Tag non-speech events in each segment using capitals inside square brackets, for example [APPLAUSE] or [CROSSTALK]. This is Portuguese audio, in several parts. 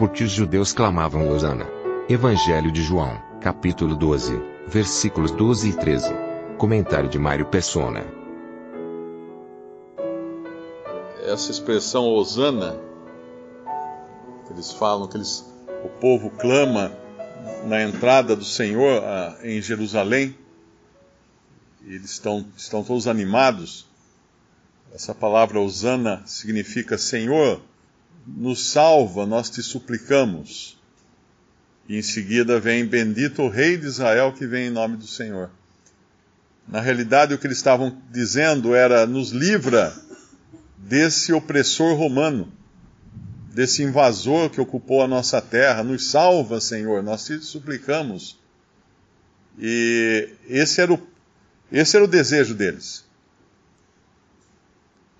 Porque os judeus clamavam Hosana. Evangelho de João, capítulo 12, versículos 12 e 13. Comentário de Mário Persona. Essa expressão Hosana, eles falam que eles, o povo clama na entrada do Senhor ah, em Jerusalém, eles estão, estão todos animados. Essa palavra Hosana significa Senhor, nos salva, nós te suplicamos. E em seguida vem Bendito o Rei de Israel que vem em nome do Senhor. Na realidade, o que eles estavam dizendo era: nos livra desse opressor romano, desse invasor que ocupou a nossa terra, nos salva, Senhor, nós te suplicamos. E esse era o, esse era o desejo deles.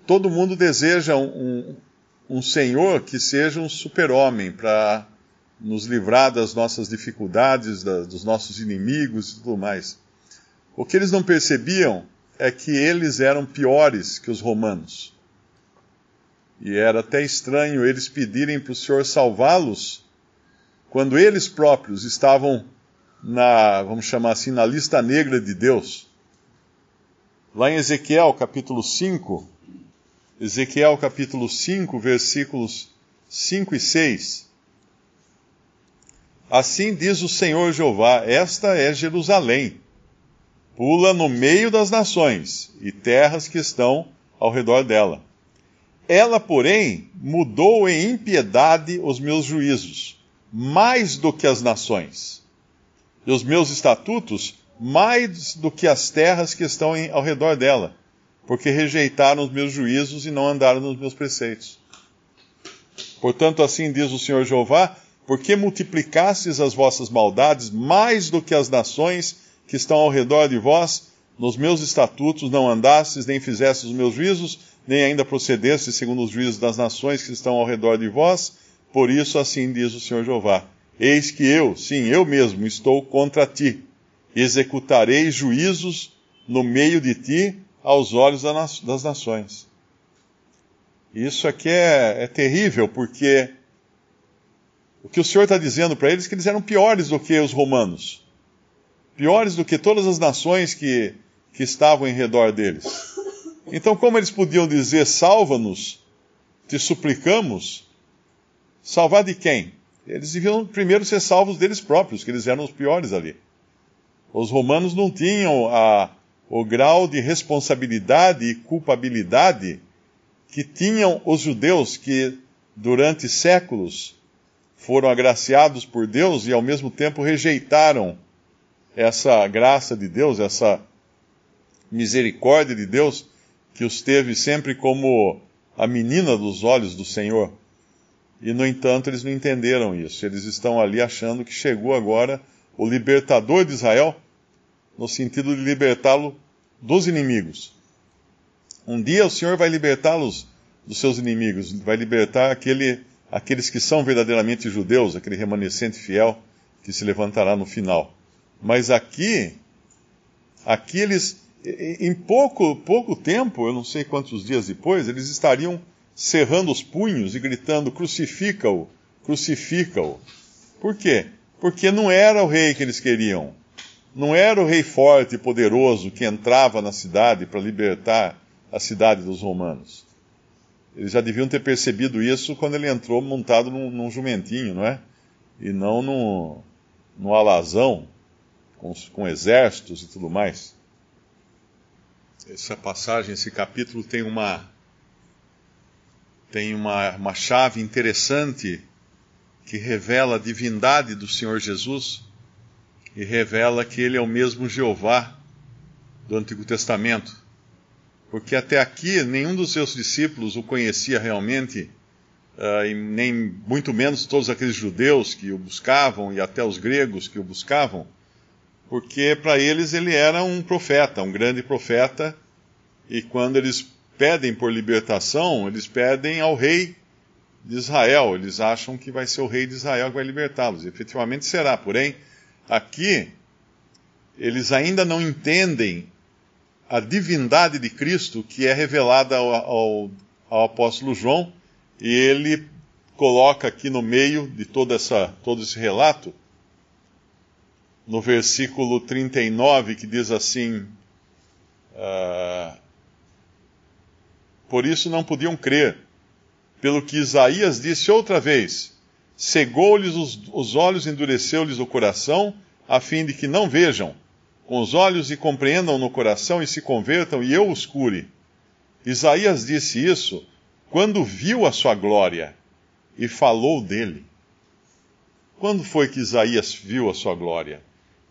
Todo mundo deseja um, um, um Senhor que seja um super-homem para nos livrar das nossas dificuldades, da, dos nossos inimigos e tudo mais. O que eles não percebiam é que eles eram piores que os romanos. E era até estranho eles pedirem para o Senhor salvá-los quando eles próprios estavam na, vamos chamar assim, na lista negra de Deus. Lá em Ezequiel capítulo 5, Ezequiel capítulo 5, versículos 5 e 6. Assim diz o Senhor Jeová: Esta é Jerusalém. Pula no meio das nações e terras que estão ao redor dela. Ela, porém, mudou em impiedade os meus juízos, mais do que as nações, e os meus estatutos, mais do que as terras que estão em, ao redor dela, porque rejeitaram os meus juízos e não andaram nos meus preceitos. Portanto, assim diz o Senhor Jeová: porque multiplicastes as vossas maldades mais do que as nações que estão ao redor de vós, nos meus estatutos não andastes, nem fizestes os meus juízos, nem ainda procedestes segundo os juízos das nações que estão ao redor de vós, por isso assim diz o Senhor Jeová: Eis que eu, sim, eu mesmo, estou contra ti, executarei juízos no meio de ti aos olhos das nações. Isso aqui é, é terrível, porque o que o Senhor está dizendo para eles é que eles eram piores do que os romanos, piores do que todas as nações que, que estavam em redor deles. Então, como eles podiam dizer, salva-nos, te suplicamos, salvar de quem? Eles deviam primeiro ser salvos deles próprios, que eles eram os piores ali. Os romanos não tinham a, o grau de responsabilidade e culpabilidade que tinham os judeus que, durante séculos, foram agraciados por Deus e ao mesmo tempo rejeitaram essa graça de Deus, essa misericórdia de Deus que os teve sempre como a menina dos olhos do Senhor. E no entanto eles não entenderam isso. Eles estão ali achando que chegou agora o libertador de Israel, no sentido de libertá-lo dos inimigos. Um dia o Senhor vai libertá-los dos seus inimigos, vai libertar aquele aqueles que são verdadeiramente judeus, aquele remanescente fiel que se levantará no final. Mas aqui, aqui eles, em pouco, pouco tempo, eu não sei quantos dias depois, eles estariam cerrando os punhos e gritando: crucifica-o, crucifica-o. Por quê? Porque não era o rei que eles queriam. Não era o rei forte e poderoso que entrava na cidade para libertar a cidade dos romanos. Eles já deviam ter percebido isso quando ele entrou montado num, num jumentinho, não é? E não no, no alazão, com, com exércitos e tudo mais. Essa passagem, esse capítulo tem uma tem uma, uma chave interessante que revela a divindade do Senhor Jesus e revela que ele é o mesmo Jeová do Antigo Testamento. porque até aqui nenhum dos seus discípulos o conhecia realmente, uh, e nem muito menos todos aqueles judeus que o buscavam e até os gregos que o buscavam, porque para eles ele era um profeta, um grande profeta, e quando eles pedem por libertação, eles pedem ao rei de Israel. Eles acham que vai ser o rei de Israel que vai libertá-los. Efetivamente será. Porém, aqui, eles ainda não entendem a divindade de Cristo que é revelada ao, ao, ao apóstolo João, e ele coloca aqui no meio de toda essa, todo esse relato, no versículo 39, que diz assim: uh, Por isso não podiam crer pelo que Isaías disse outra vez: cegou-lhes os, os olhos, endureceu-lhes o coração, a fim de que não vejam com os olhos e compreendam no coração e se convertam, e eu os cure. Isaías disse isso quando viu a sua glória e falou dele. Quando foi que Isaías viu a sua glória?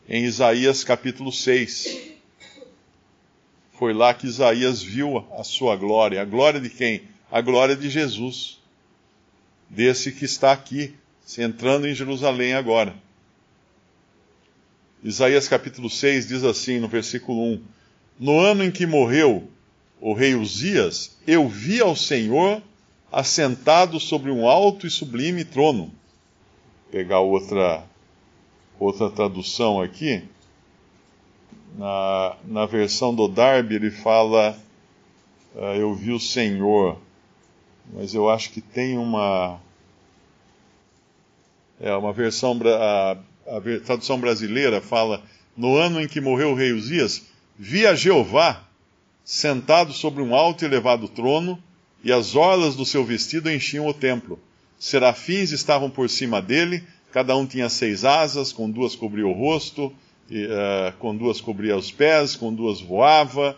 Em Isaías capítulo 6. Foi lá que Isaías viu a sua glória. A glória de quem? a glória de Jesus, desse que está aqui, entrando em Jerusalém agora. Isaías capítulo 6 diz assim, no versículo 1: No ano em que morreu o rei Uzias, eu vi ao Senhor assentado sobre um alto e sublime trono. Vou pegar outra, outra tradução aqui. Na, na versão do Darby, ele fala: uh, Eu vi o Senhor mas eu acho que tem uma. É, uma versão. A, a tradução brasileira fala: No ano em que morreu o rei Uzias, via Jeová sentado sobre um alto e elevado trono, e as orlas do seu vestido enchiam o templo. Serafins estavam por cima dele, cada um tinha seis asas, com duas cobria o rosto, e, uh, com duas cobria os pés, com duas voava.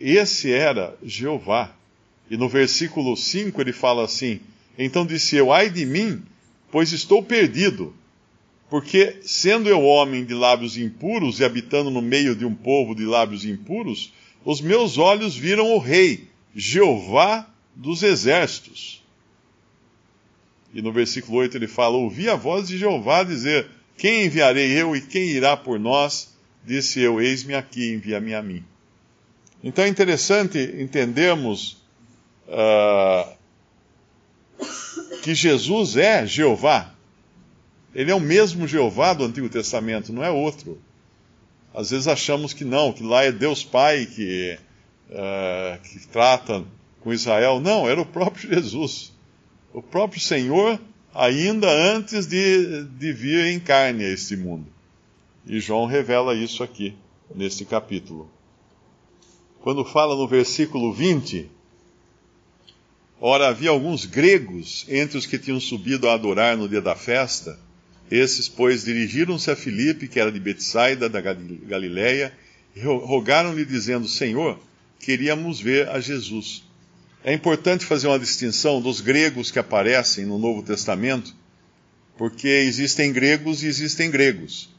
Esse era Jeová. E no versículo 5 ele fala assim: Então disse eu, ai de mim, pois estou perdido, porque sendo eu homem de lábios impuros e habitando no meio de um povo de lábios impuros, os meus olhos viram o Rei, Jeová dos exércitos. E no versículo 8 ele fala: Ouvi a voz de Jeová dizer: Quem enviarei eu e quem irá por nós? Disse eu: Eis-me aqui, envia-me a mim. Então é interessante entendermos uh, que Jesus é Jeová. Ele é o mesmo Jeová do Antigo Testamento, não é outro. Às vezes achamos que não, que lá é Deus Pai que, uh, que trata com Israel. Não, era o próprio Jesus. O próprio Senhor, ainda antes de, de vir em carne a este mundo. E João revela isso aqui, neste capítulo. Quando fala no versículo 20, Ora, havia alguns gregos entre os que tinham subido a adorar no dia da festa. Esses, pois, dirigiram-se a Filipe, que era de Betsaida, da Galiléia, e rogaram-lhe, dizendo: Senhor, queríamos ver a Jesus. É importante fazer uma distinção dos gregos que aparecem no Novo Testamento, porque existem gregos e existem gregos.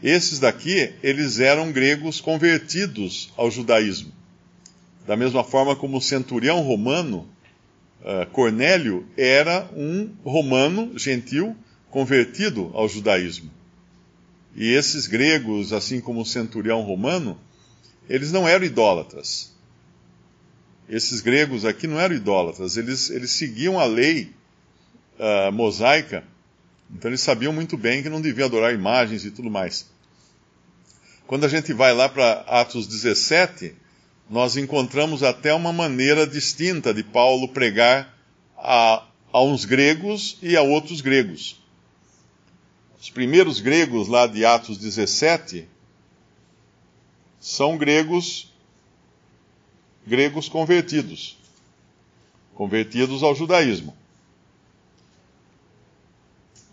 Esses daqui, eles eram gregos convertidos ao judaísmo. Da mesma forma como o centurião romano uh, Cornélio era um romano gentil convertido ao judaísmo. E esses gregos, assim como o centurião romano, eles não eram idólatras. Esses gregos aqui não eram idólatras, eles, eles seguiam a lei uh, mosaica, então eles sabiam muito bem que não deviam adorar imagens e tudo mais. Quando a gente vai lá para Atos 17, nós encontramos até uma maneira distinta de Paulo pregar a, a uns gregos e a outros gregos. Os primeiros gregos lá de Atos 17 são gregos gregos convertidos, convertidos ao judaísmo.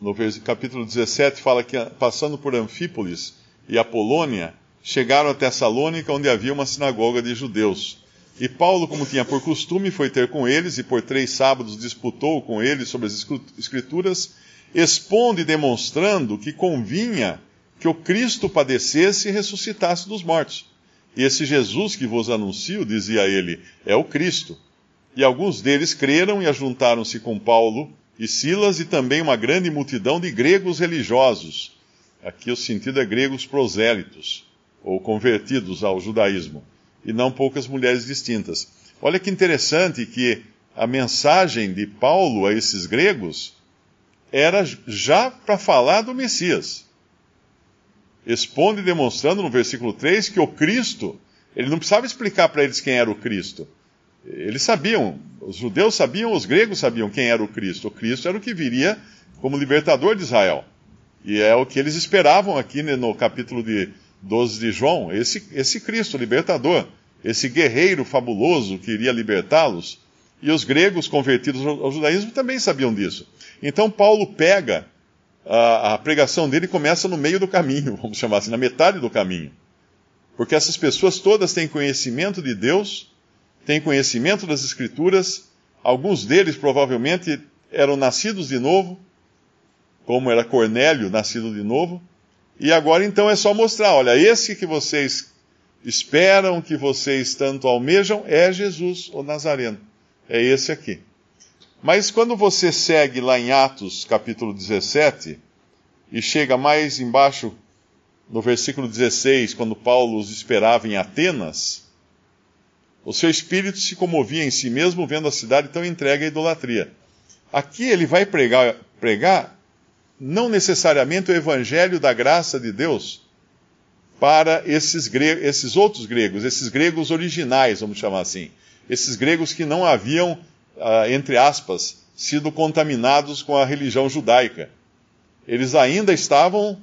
No capítulo 17 fala que passando por Anfípolis e Apolônia, chegaram a Tessalônica, onde havia uma sinagoga de judeus. E Paulo, como tinha por costume, foi ter com eles, e por três sábados disputou com eles sobre as Escrituras, expondo e demonstrando que convinha que o Cristo padecesse e ressuscitasse dos mortos. E esse Jesus que vos anuncio, dizia ele, é o Cristo. E alguns deles creram e ajuntaram-se com Paulo e Silas e também uma grande multidão de gregos religiosos. Aqui o sentido é gregos prosélitos, ou convertidos ao judaísmo, e não poucas mulheres distintas. Olha que interessante que a mensagem de Paulo a esses gregos era já para falar do Messias. Expondo e demonstrando no versículo 3 que o Cristo, ele não precisava explicar para eles quem era o Cristo. Eles sabiam, os judeus sabiam, os gregos sabiam quem era o Cristo. O Cristo era o que viria como libertador de Israel. E é o que eles esperavam aqui né, no capítulo de 12 de João, esse, esse Cristo libertador, esse guerreiro fabuloso que iria libertá-los. E os gregos convertidos ao judaísmo também sabiam disso. Então Paulo pega a, a pregação dele e começa no meio do caminho, [LAUGHS] vamos chamar assim, na metade do caminho. Porque essas pessoas todas têm conhecimento de Deus, têm conhecimento das Escrituras, alguns deles provavelmente eram nascidos de novo, como era Cornélio, nascido de novo, e agora então é só mostrar: olha, esse que vocês esperam, que vocês tanto almejam, é Jesus, o Nazareno. É esse aqui. Mas quando você segue lá em Atos capítulo 17 e chega mais embaixo no versículo 16, quando Paulo os esperava em Atenas, o seu espírito se comovia em si mesmo vendo a cidade tão entregue à idolatria. Aqui ele vai pregar, pregar não necessariamente o evangelho da graça de Deus para esses, esses outros gregos, esses gregos originais, vamos chamar assim. Esses gregos que não haviam uh, entre aspas, sido contaminados com a religião judaica. Eles ainda estavam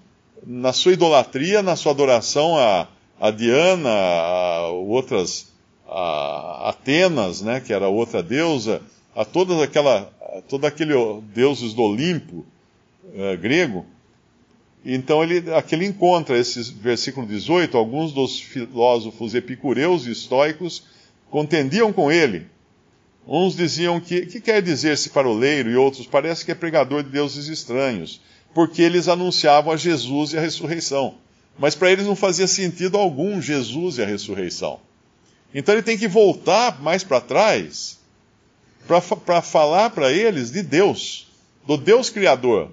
na sua idolatria, na sua adoração a, a Diana, a outras a Atenas, né, que era outra deusa, a todas aquela, a todo aquele deuses do Olimpo uh, grego. Então ele, aqui ele encontra esse versículo 18, alguns dos filósofos epicureus e estoicos contendiam com ele Uns diziam que, que quer dizer-se faroleiro, e outros parece que é pregador de deuses estranhos, porque eles anunciavam a Jesus e a ressurreição. Mas para eles não fazia sentido algum Jesus e a ressurreição. Então ele tem que voltar mais para trás para falar para eles de Deus, do Deus Criador.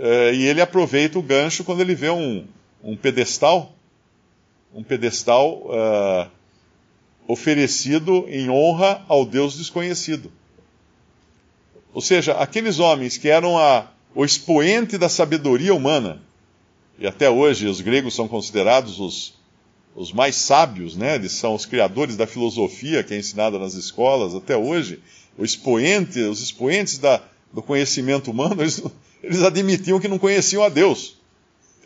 É, e ele aproveita o gancho quando ele vê um, um pedestal, um pedestal uh, oferecido em honra ao Deus desconhecido. Ou seja, aqueles homens que eram a, o expoente da sabedoria humana, e até hoje os gregos são considerados os, os mais sábios, né? eles são os criadores da filosofia que é ensinada nas escolas até hoje, o expoente, os expoentes da, do conhecimento humano, eles, eles admitiam que não conheciam a Deus.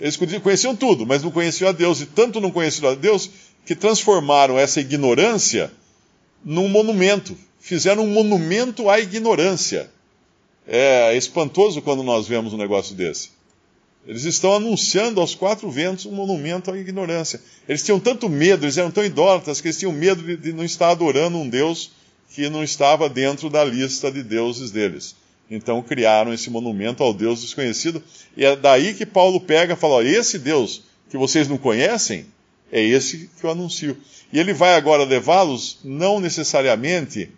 Eles conheciam tudo, mas não conheciam a Deus, e tanto não conheciam a Deus que transformaram essa ignorância num monumento. Fizeram um monumento à ignorância. É espantoso quando nós vemos um negócio desse. Eles estão anunciando aos quatro ventos um monumento à ignorância. Eles tinham tanto medo, eles eram tão idólatras que eles tinham medo de, de não estar adorando um Deus que não estava dentro da lista de deuses deles. Então criaram esse monumento ao Deus desconhecido. E é daí que Paulo pega e fala: esse Deus que vocês não conhecem, é esse que eu anuncio. E ele vai agora levá-los, não necessariamente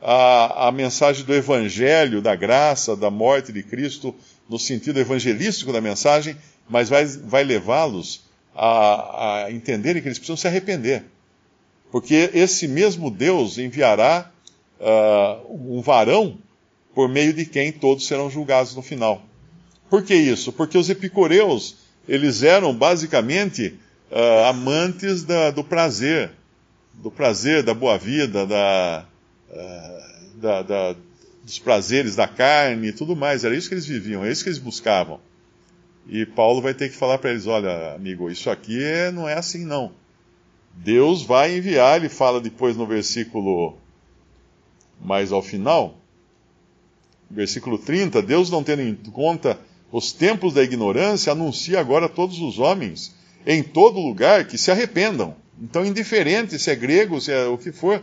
a, a mensagem do Evangelho, da graça, da morte de Cristo, no sentido evangelístico da mensagem, mas vai, vai levá-los a, a entenderem que eles precisam se arrepender. Porque esse mesmo Deus enviará uh, um varão por meio de quem todos serão julgados no final. Por que isso? Porque os epicureus, eles eram basicamente uh, amantes da, do prazer, do prazer, da boa vida, da, uh, da, da, dos prazeres da carne e tudo mais. Era isso que eles viviam, é isso que eles buscavam. E Paulo vai ter que falar para eles: olha, amigo, isso aqui é, não é assim não. Deus vai enviar, ele fala depois no versículo mais ao final, versículo 30, Deus não tendo em conta os tempos da ignorância, anuncia agora a todos os homens em todo lugar que se arrependam. Então, indiferente se é grego, se é o que for,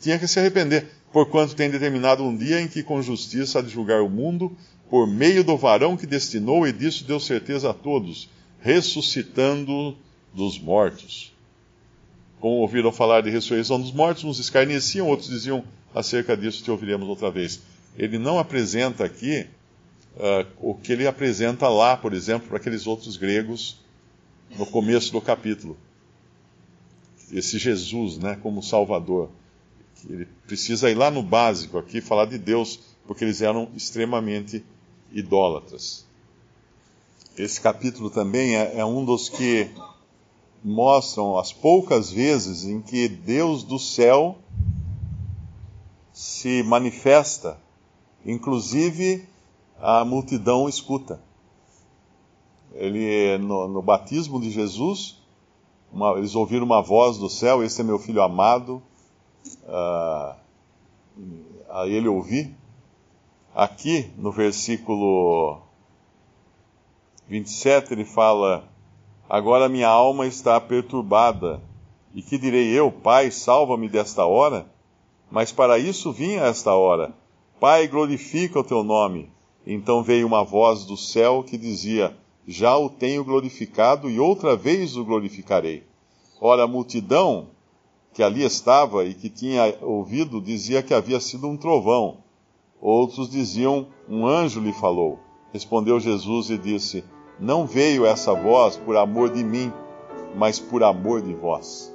tinha que se arrepender, porquanto tem determinado um dia em que com justiça há de julgar o mundo, por meio do varão que destinou, e disso deu certeza a todos, ressuscitando dos mortos. como ouviram falar de ressurreição dos mortos, uns escarneciam, outros diziam acerca disso te ouviremos outra vez. Ele não apresenta aqui uh, o que ele apresenta lá, por exemplo, para aqueles outros gregos no começo do capítulo. Esse Jesus, né, como Salvador. Ele precisa ir lá no básico aqui, falar de Deus, porque eles eram extremamente idólatras. Esse capítulo também é, é um dos que mostram as poucas vezes em que Deus do céu se manifesta, inclusive a multidão escuta. Ele, no, no batismo de Jesus, uma, eles ouviram uma voz do céu: Esse é meu filho amado. Uh, a ele ouvi. Aqui, no versículo 27, ele fala: Agora minha alma está perturbada. E que direi eu, Pai, salva-me desta hora? Mas para isso vim a esta hora. Pai, glorifica o teu nome. Então veio uma voz do céu que dizia: Já o tenho glorificado e outra vez o glorificarei. Ora, a multidão que ali estava e que tinha ouvido dizia que havia sido um trovão. Outros diziam: Um anjo lhe falou. Respondeu Jesus e disse: Não veio essa voz por amor de mim, mas por amor de vós.